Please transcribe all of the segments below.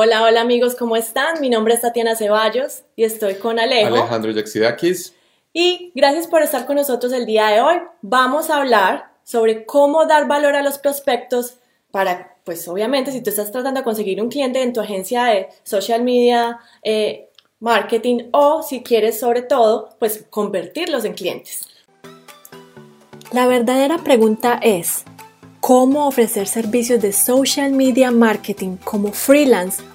Hola, hola amigos, ¿cómo están? Mi nombre es Tatiana Ceballos y estoy con Alejo. Alejandro Yaxidakis. Y gracias por estar con nosotros el día de hoy. Vamos a hablar sobre cómo dar valor a los prospectos para, pues obviamente, si tú estás tratando de conseguir un cliente en tu agencia de social media, eh, marketing o si quieres sobre todo, pues convertirlos en clientes. La verdadera pregunta es, cómo ofrecer servicios de social media marketing como freelance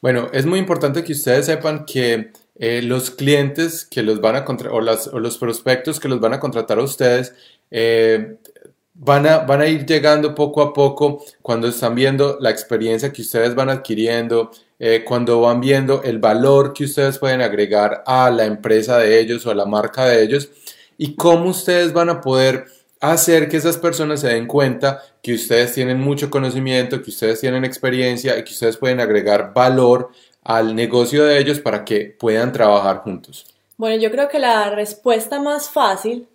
Bueno, es muy importante que ustedes sepan que eh, los clientes que los van a o, los prospectos que los van a contratar a ustedes eh, van, a, van a ir llegando poco a poco cuando están viendo la experiencia que ustedes van adquiriendo, eh, cuando van viendo el valor que ustedes pueden agregar a la empresa de ellos o a la marca de ellos y cómo ustedes van a poder hacer que esas personas se den cuenta que ustedes tienen mucho conocimiento, que ustedes tienen experiencia y que ustedes pueden agregar valor al negocio de ellos para que puedan trabajar juntos? Bueno, yo creo que la respuesta más fácil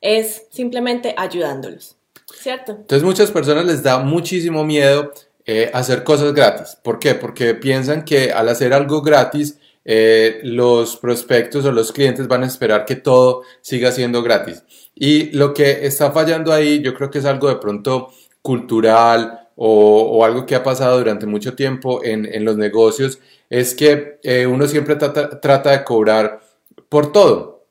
es simplemente ayudándolos, ¿cierto? Entonces muchas personas les da muchísimo miedo eh, hacer cosas gratis. ¿Por qué? Porque piensan que al hacer algo gratis, eh, los prospectos o los clientes van a esperar que todo siga siendo gratis. Y lo que está fallando ahí, yo creo que es algo de pronto cultural o, algo que ha pasado durante mucho tiempo en, los negocios, es que eh, uno siempre trata, de cobrar por todo.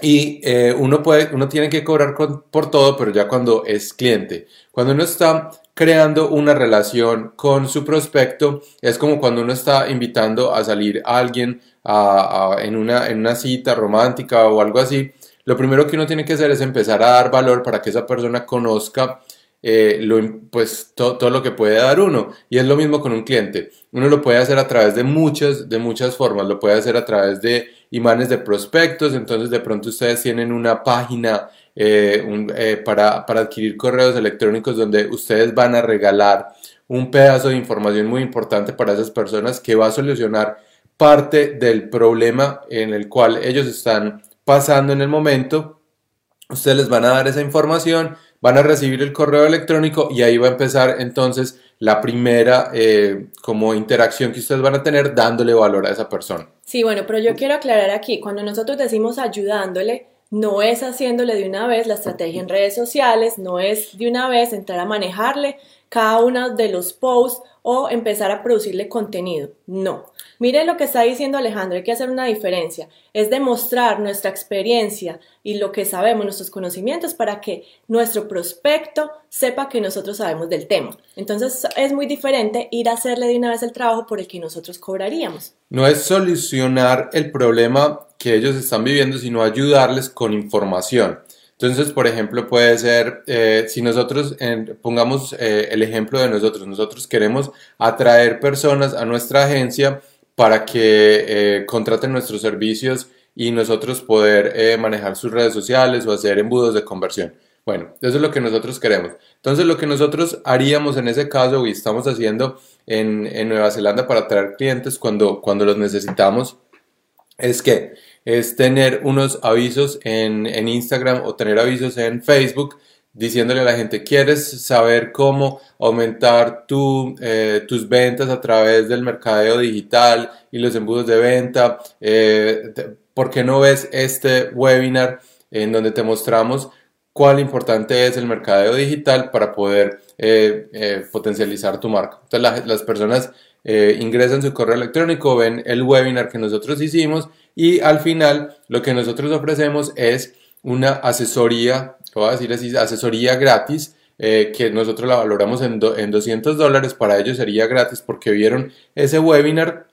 Y eh, uno, puede, uno tiene que cobrar por todo, pero ya cuando es cliente. Cuando uno está creando una relación con su prospecto, es como cuando uno está invitando a salir a alguien en, una, en una cita romántica o algo así lo primero que uno tiene que hacer es empezar a dar valor para que esa persona conozca eh, lo, pues, todo lo que puede dar uno. Y es lo mismo con un cliente. Uno lo puede hacer a través de muchas, de muchas formas. Lo puede hacer a través de imanes de prospectos. Entonces de pronto ustedes tienen una página eh, eh, para, para adquirir correos electrónicos donde ustedes van a regalar un pedazo de información muy importante para esas personas que va a solucionar parte del problema en el cual ellos están pasando en el momento. Ustedes les van a dar esa información, van a recibir el correo electrónico y ahí va a empezar entonces la primera eh, como interacción que ustedes van a tener dándole valor a esa persona. Sí, bueno, pero yo quiero aclarar aquí, cuando nosotros decimos ayudándole, no es haciéndole de una vez la estrategia en redes sociales, no es de una vez entrar a manejarle cada uno de los posts o empezar a producirle contenido. No. Mire lo que está diciendo Alejandro, hay que hacer una diferencia. Es demostrar nuestra experiencia y lo que sabemos, nuestros conocimientos, para que nuestro prospecto sepa que nosotros sabemos del tema. Entonces es muy diferente ir a hacerle de una vez el trabajo por el que nosotros cobraríamos. No es solucionar el problema que ellos están viviendo, sino ayudarles con información. Entonces, por ejemplo, puede ser, eh, si nosotros pongamos eh, el ejemplo de nosotros, nosotros queremos atraer personas a nuestra agencia para que eh, contraten nuestros servicios y nosotros poder manejar sus redes sociales o hacer embudos de conversión. Bueno, eso es lo que nosotros queremos. Entonces, lo que nosotros haríamos en ese caso y estamos haciendo en, en Nueva Zelanda para atraer clientes cuando, cuando los necesitamos es que es tener unos avisos en, en Instagram o tener avisos en Facebook diciéndole a la gente, ¿quieres saber cómo aumentar tu, eh, tus ventas a través del mercadeo digital y los embudos de venta? Eh, ¿Por qué no ves este webinar en donde te mostramos cuál importante es el mercadeo digital para poder eh, potencializar tu marca? Entonces las personas ingresan su correo electrónico, ven el webinar que nosotros hicimos y al final lo que nosotros ofrecemos es una asesoría voy a decir así, asesoría gratis, eh, que nosotros la valoramos en, en 200 dólares, para ellos sería gratis porque vieron ese webinar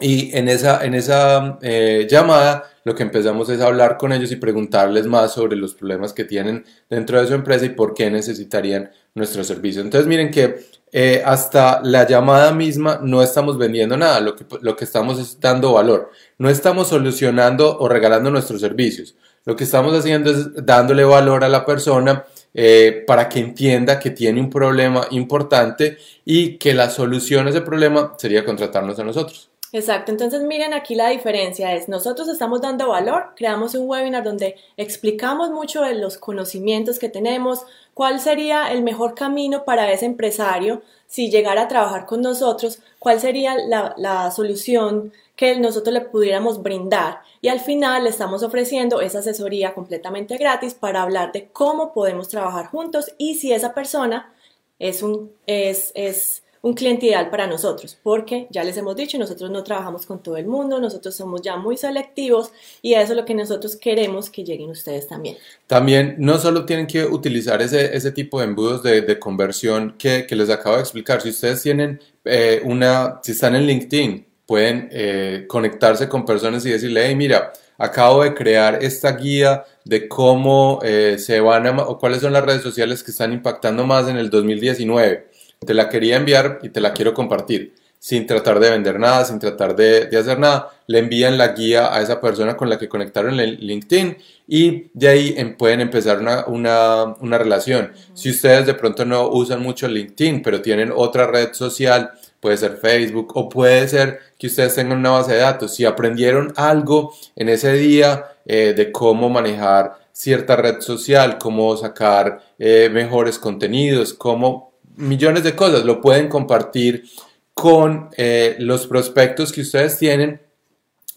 Y en esa, en esa eh, llamada lo que empezamos es a hablar con ellos y preguntarles más sobre los problemas que tienen dentro de su empresa y por qué necesitarían nuestro servicio. Entonces miren que eh, hasta la llamada misma no estamos vendiendo nada, lo que, lo que estamos es dando valor. No estamos solucionando o regalando nuestros servicios. Lo que estamos haciendo es dándole valor a la persona eh, para que entienda que tiene un problema importante y que la solución a ese problema sería contratarnos a nosotros. Exacto, entonces miren aquí la diferencia es, nosotros estamos dando valor, creamos un webinar donde explicamos mucho de los conocimientos que tenemos, cuál sería el mejor camino para ese empresario si llegara a trabajar con nosotros, cuál sería la, la solución que nosotros le pudiéramos brindar. Y al final le estamos ofreciendo esa asesoría completamente gratis para hablar de cómo podemos trabajar juntos y si esa persona es un, es, es un cliente ideal para nosotros, porque ya les hemos dicho, nosotros no trabajamos con todo el mundo, nosotros somos ya muy selectivos y eso es lo que nosotros queremos que lleguen ustedes también. También no solo tienen que utilizar ese, ese tipo de embudos de, de conversión que, que, les acabo de explicar, si ustedes tienen eh, una, si están en LinkedIn, pueden eh, conectarse con personas y decirle, hey, mira, acabo de crear esta guía de cómo eh, se van a, o cuáles son las redes sociales que están impactando más en el 2019 te la quería enviar y te la quiero compartir. Sin tratar de vender nada, sin tratar de, hacer nada, le envían la guía a esa persona con la que conectaron en LinkedIn y de ahí em, pueden empezar una, una, una relación. Si ustedes de pronto no usan mucho LinkedIn, pero tienen otra red social, puede ser Facebook o puede ser que ustedes tengan una base de datos. Si aprendieron algo en ese día eh, de cómo manejar cierta red social, cómo sacar eh, mejores contenidos, cómo millones de cosas. Lo pueden compartir con eh, los prospectos que ustedes tienen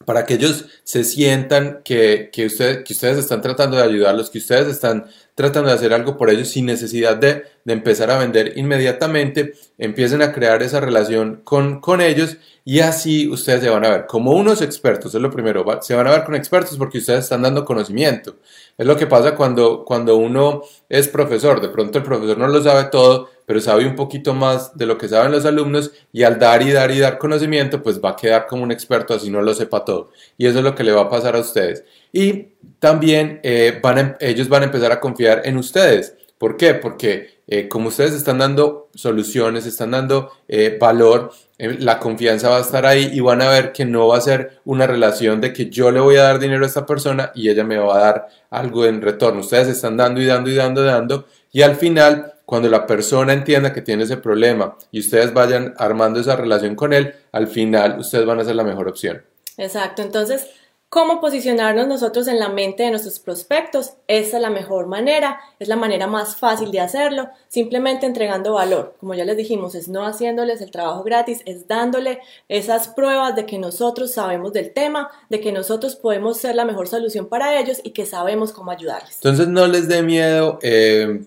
para que ellos se sientan que, que, que ustedes están tratando de ayudarlos, que ustedes están tratando de hacer algo por ellos sin necesidad de, de empezar a vender inmediatamente, empiecen a crear esa relación con, con, ellos y así ustedes se van a ver como unos expertos, es lo primero, se van a ver con expertos porque ustedes están dando conocimiento. Es lo que pasa cuando, cuando uno es profesor, de pronto el profesor no lo sabe todo, pero sabe un poquito más de lo que saben los alumnos y al dar y dar y dar conocimiento, pues va a quedar como un experto así no lo sepa todo. Y eso es lo que le va a pasar a ustedes. Y también eh, em, ellos van a empezar a confiar en ustedes. ¿Por qué? Porque eh, como ustedes están dando soluciones, están dando eh, valor, la confianza va a estar ahí y van a ver que no va a ser una relación de que yo le voy a dar dinero a esta persona y ella me va a dar algo en retorno. Ustedes están dando y dando y dando y dando y al final cuando la persona entienda que tiene ese problema y ustedes vayan armando esa relación con él, al final ustedes van a ser la mejor opción. Exacto, entonces, ¿cómo posicionarnos nosotros en la mente de nuestros prospectos? Esa es la mejor manera, es la manera más fácil de hacerlo, simplemente entregando valor. Como ya les dijimos, es no haciéndoles el trabajo gratis, es dándole esas pruebas de que nosotros sabemos del tema, de que nosotros podemos ser la mejor solución para ellos y que sabemos cómo ayudarles. Entonces, no les dé miedo. Eh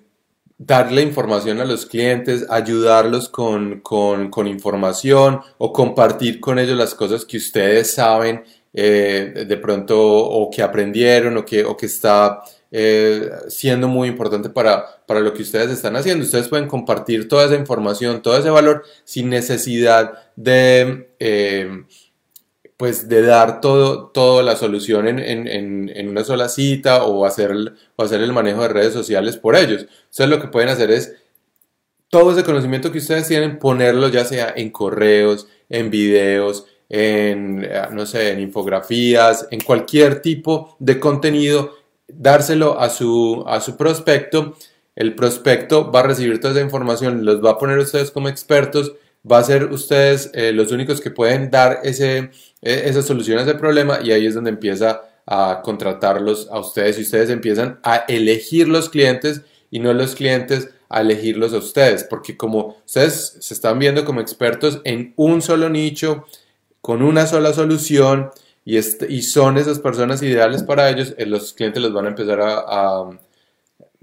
darle información a los clientes, ayudarlos con, con, información o compartir con ellos las cosas que ustedes saben eh, de pronto o que aprendieron o que, o que está eh, siendo muy importante para, para lo que ustedes están haciendo. Ustedes pueden compartir toda esa información, todo ese valor sin necesidad de... Eh, pues de dar todo, toda la solución en, en, en, una sola cita o hacer, el, o hacer el manejo de redes sociales por ellos. Entonces lo que pueden hacer es todo ese conocimiento que ustedes tienen, ponerlo ya sea en correos, en videos, en, no sé, en infografías, en cualquier tipo de contenido, dárselo a su, a su prospecto. El prospecto va a recibir toda esa información, los va a poner ustedes como expertos va a ser ustedes eh, los únicos que pueden dar ese, e, esa solución a ese problema y ahí es donde empieza a contratarlos a ustedes y ustedes empiezan a elegir los clientes y no los clientes a elegirlos a ustedes, porque como ustedes se están viendo como expertos en un solo nicho, con una sola solución, y, este, y son esas personas ideales para ellos, eh, los clientes los van a empezar a, a,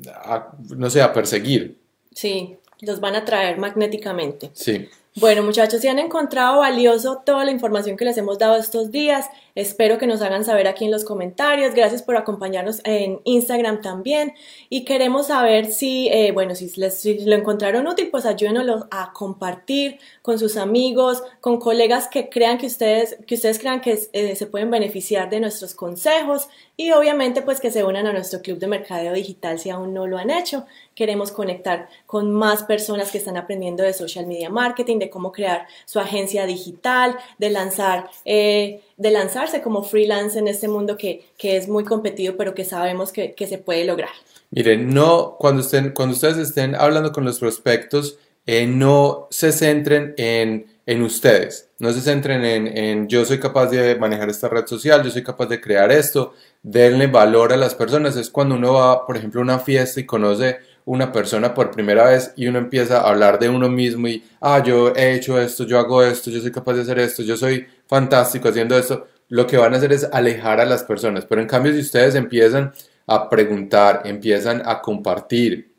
a no sé, a perseguir. Sí, los van a traer magnéticamente. Sí. Bueno, muchachos, si han encontrado valioso toda la información que les hemos dado estos días, espero que nos hagan saber aquí en los comentarios. Gracias por acompañarnos en Instagram también. Y queremos saber si, eh, bueno, si, les, lo encontraron útil, pues ayúdenos a compartir con sus amigos, con colegas que crean que ustedes, que ustedes crean que eh, se pueden beneficiar de nuestros consejos y obviamente pues que se unan a nuestro club de mercadeo digital si aún no lo han hecho. Queremos conectar con más personas que están aprendiendo de social media marketing, de cómo crear su agencia digital, de lanzar, eh, de lanzarse como freelance en este mundo que, es muy competido, pero que sabemos que, se puede lograr. Miren, no, cuando, estén, cuando ustedes estén hablando con los prospectos, eh, no se centren en, en, ustedes, no se centren en, en, yo soy capaz de manejar esta red social, yo soy capaz de crear esto, denle valor a las personas. Es cuando uno va, por ejemplo, a una fiesta y conoce una persona por primera vez y uno empieza a hablar de uno mismo y, ah, yo he hecho esto, yo hago esto, yo soy capaz de hacer esto, yo soy fantástico haciendo esto, lo que van a hacer es alejar a las personas. Pero en cambio, si ustedes empiezan a preguntar, empiezan a compartir,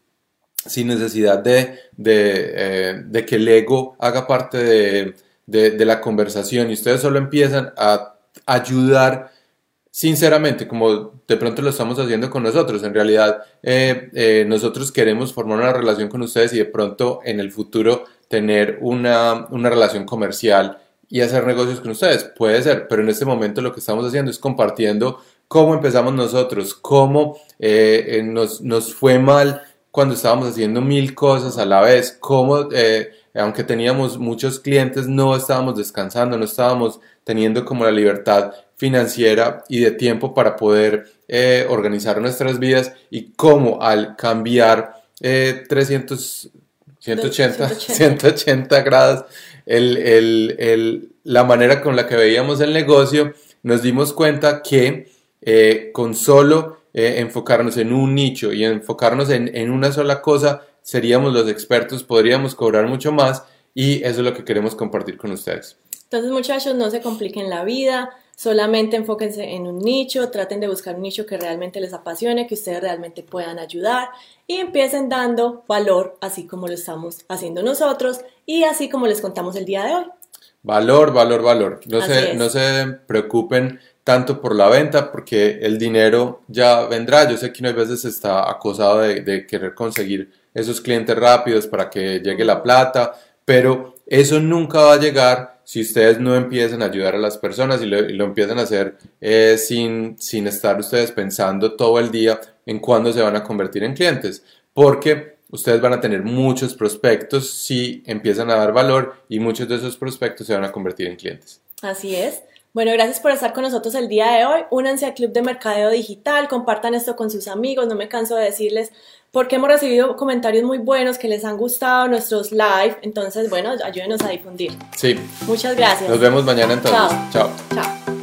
sin necesidad de, de, eh, que el ego haga parte de, de la conversación y ustedes solo empiezan a ayudar sinceramente, como de pronto lo estamos haciendo con nosotros, en realidad eh, eh, nosotros queremos formar una relación con ustedes y de pronto en el futuro tener una, relación comercial y hacer negocios con ustedes. Puede ser, pero en este momento lo que estamos haciendo es compartiendo cómo empezamos nosotros, cómo eh, nos, nos, fue mal cuando estábamos haciendo mil cosas a la vez, cómo aunque teníamos muchos clientes, no estábamos descansando, no estábamos teniendo como la libertad financiera y de tiempo para poder eh, organizar nuestras vidas y cómo al cambiar 300, 180, 180. grados la manera con la que veíamos el negocio, nos dimos cuenta que eh, con solo eh, enfocarnos en un nicho y enfocarnos en, en una sola cosa, seríamos los expertos, podríamos cobrar mucho más y eso es lo que queremos compartir con ustedes. Entonces muchachos, no se compliquen la vida, solamente enfóquense en un nicho, traten de buscar un nicho que realmente les apasione, que ustedes realmente puedan ayudar y empiecen dando valor así como lo estamos haciendo nosotros y así como les contamos el día de hoy. Valor, valor, valor. No, se, no se preocupen tanto por la venta porque el dinero ya vendrá. Yo sé que una veces está acosado de, de querer conseguir esos clientes rápidos para que llegue la plata, pero eso nunca va a llegar si ustedes no empiezan a ayudar a las personas y lo, empiezan a hacer eh, sin, sin estar ustedes pensando todo el día en cuándo se van a convertir en clientes, porque ustedes van a tener muchos prospectos si empiezan a dar valor y muchos de esos prospectos se van a convertir en clientes. Así es. Bueno, gracias por estar con nosotros el día de hoy. Únanse al Club de Mercadeo Digital, compartan esto con sus amigos, no me canso de decirles porque hemos recibido comentarios muy buenos que les han gustado nuestros live, entonces bueno, ayúdenos a difundir. Sí. Muchas gracias. Nos vemos mañana entonces. Chao. Chao.